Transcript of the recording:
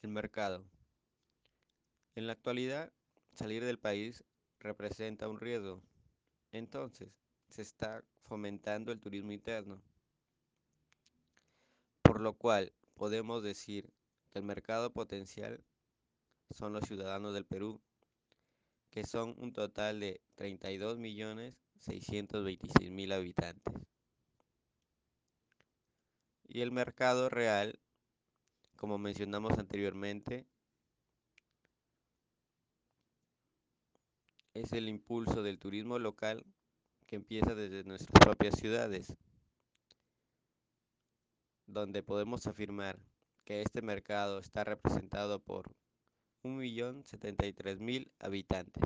El mercado. En la actualidad, salir del país representa un riesgo. Entonces, se está fomentando el turismo interno. Por lo cual, podemos decir que el mercado potencial son los ciudadanos del Perú, que son un total de 32.626.000 habitantes. Y el mercado real, como mencionamos anteriormente, es el impulso del turismo local que empieza desde nuestras propias ciudades, donde podemos afirmar que este mercado está representado por 1.073.000 habitantes.